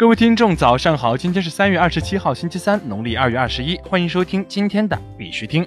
各位听众，早上好！今天是三月二十七号，星期三，农历二月二十一。欢迎收听今天的必须听。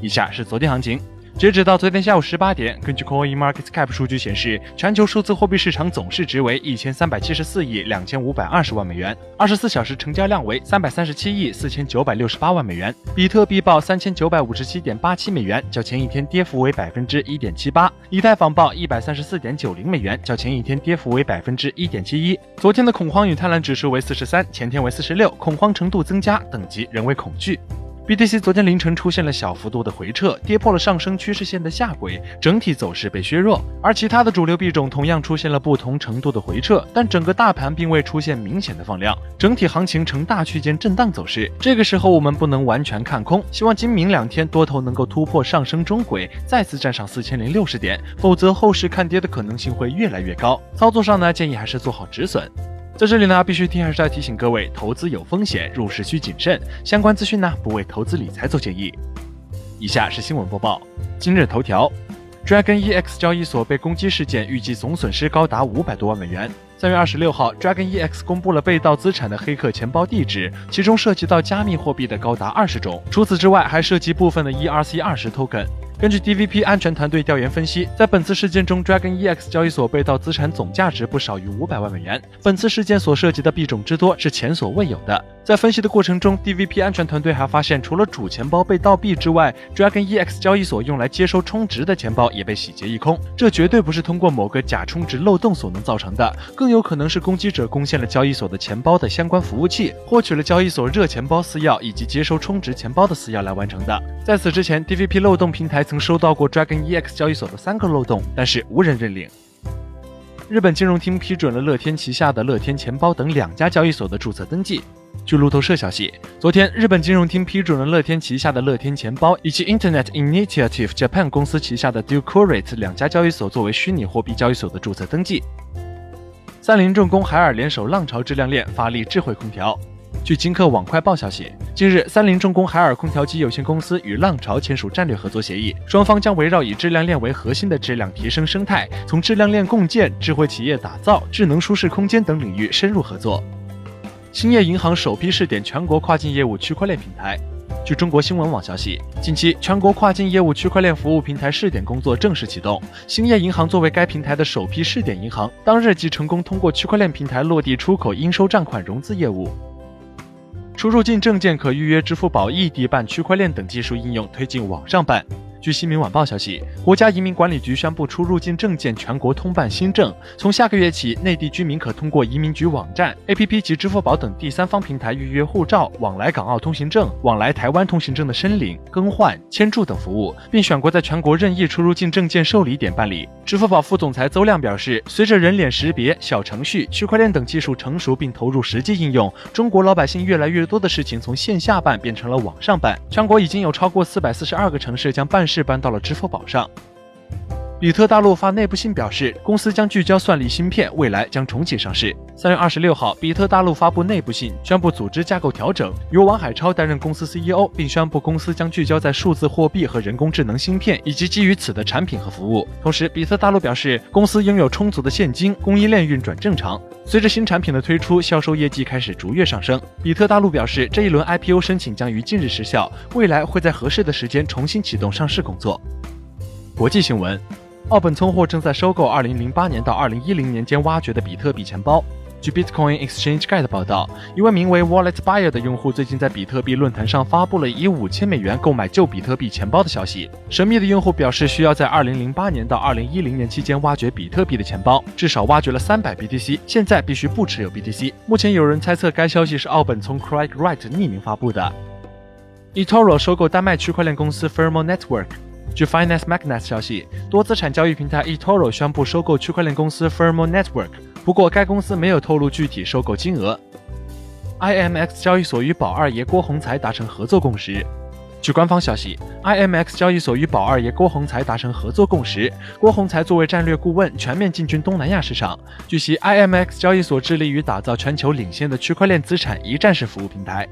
以下是昨天行情。截止到昨天下午十八点，根据 Coin Market Cap 数据显示，全球数字货币市场总市值为一千三百七十四亿两千五百二十万美元，二十四小时成交量为三百三十七亿四千九百六十八万美元。比特币报三千九百五十七点八七美元，较前一天跌幅为百分之一点七八；以太坊报一百三十四点九零美元，较前一天跌幅为百分之一点七一。昨天的恐慌与贪婪指数为四十三，前天为四十六，恐慌程度增加，等级仍为恐惧。BTC 昨天凌晨出现了小幅度的回撤，跌破了上升趋势线的下轨，整体走势被削弱。而其他的主流币种同样出现了不同程度的回撤，但整个大盘并未出现明显的放量，整体行情呈大区间震荡走势。这个时候我们不能完全看空，希望今明两天多头能够突破上升中轨，再次站上四千零六十点，否则后市看跌的可能性会越来越高。操作上呢，建议还是做好止损。在这里呢，必须听还是要提醒各位，投资有风险，入市需谨慎。相关资讯呢，不为投资理财做建议。以下是新闻播报。今日头条：Dragon EX 交易所被攻击事件，预计总损失高达五百多万美元。三月二十六号，Dragon EX 公布了被盗资产的黑客钱包地址，其中涉及到加密货币的高达二十种，除此之外，还涉及部分的 ERC 二十 token。根据 DVP 安全团队调研分析，在本次事件中，Dragon EX 交易所被盗资产总价值不少于五百万美元。本次事件所涉及的币种之多是前所未有的。在分析的过程中，DVP 安全团队还发现，除了主钱包被盗币之外，Dragon EX 交易所用来接收充值的钱包也被洗劫一空。这绝对不是通过某个假充值漏洞所能造成的，更有可能是攻击者攻陷了交易所的钱包的相关服务器，获取了交易所热钱包私钥以及接收充值钱包的私钥来完成的。在此之前，DVP 漏洞平台。曾收到过 Dragon EX 交易所的三个漏洞，但是无人认领。日本金融厅批准了乐天旗下的乐天钱包等两家交易所的注册登记。据路透社消息，昨天日本金融厅批准了乐天旗下的乐天钱包以及 Internet Initiative Japan 公司旗下的 d u c u r a t e 两家交易所作为虚拟货币交易所的注册登记。三菱重工海尔联手浪潮质量链发力智慧空调。据金客网快报消息，近日，三菱重工海尔空调机有限公司与浪潮签署战略合作协议，双方将围绕以质量链为核心的质量提升生态，从质量链共建、智慧企业打造、智能舒适空间等领域深入合作。兴业银行首批试点全国跨境业务区块链平台。据中国新闻网消息，近期全国跨境业务区块链服务平台试点工作正式启动。兴业银行作为该平台的首批试点银行，当日即成功通过区块链平台落地出口应收账款融资业务。出入境证件可预约支付宝异地办区块链等技术应用推进网上办。据新民晚报消息，国家移民管理局宣布出入境证件全国通办新政，从下个月起，内地居民可通过移民局网站、APP 及支付宝等第三方平台预约护照、往来港澳通行证、往来台湾通行证的申领、更换、签注等服务，并选国在全国任意出入境证件受理点办理。支付宝副总裁邹亮表示，随着人脸识别、小程序、区块链等技术成熟并投入实际应用，中国老百姓越来越多的事情从线下办变成了网上办。全国已经有超过四百四十二个城市将办是搬到了支付宝上。比特大陆发内部信表示，公司将聚焦算力芯片，未来将重启上市。三月二十六号，比特大陆发布内部信，宣布组织架构调整，由王海超担任公司 CEO，并宣布公司将聚焦在数字货币和人工智能芯片以及基于此的产品和服务。同时，比特大陆表示，公司拥有充足的现金，供应链运转正常。随着新产品的推出，销售业绩开始逐月上升。比特大陆表示，这一轮 IPO 申请将于近日失效，未来会在合适的时间重新启动上市工作。国际新闻。奥本聪货正在收购2008年到2010年间挖掘的比特币钱包。据 Bitcoin Exchange Guide 报道，一位名为 Wallet Buyer 的用户最近在比特币论坛上发布了以5000美元购买旧比特币钱包的消息。神秘的用户表示，需要在2008年到2010年期间挖掘比特币的钱包，至少挖掘了300 BTC，现在必须不持有 BTC。目前有人猜测该消息是奥本聪 Craig Wright 匿名发布的。eToro 收购丹麦区块链公司 Firmo Network。据 Finance Magnet 消息，多资产交易平台 eToro 宣布收购区块链公司 Firmo Network，不过该公司没有透露具体收购金额。IMX 交易所与宝二爷郭宏才达成合作共识。据官方消息，IMX 交易所与宝二爷郭宏才达成合作共识，郭宏才作为战略顾问，全面进军东南亚市场。据悉，IMX 交易所致力于打造全球领先的区块链资产一站式服务平台。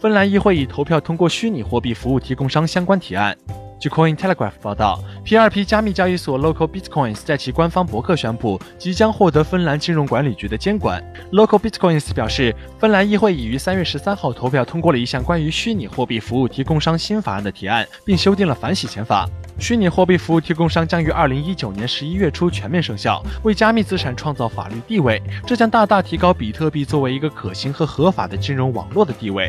芬兰议会已投票通过虚拟货币服务提供商相关提案。据 Coin Telegraph 报道，P2P 加密交易所 Local Bitcoins 在其官方博客宣布，即将获得芬兰金融管理局的监管。Local Bitcoins 表示，芬兰议会已于三月十三号投票通过了一项关于虚拟货币服务提供商新法案的提案，并修订了反洗钱法。虚拟货币服务提供商将于二零一九年十一月初全面生效，为加密资产创造法律地位，这将大大提高比特币作为一个可行和合法的金融网络的地位。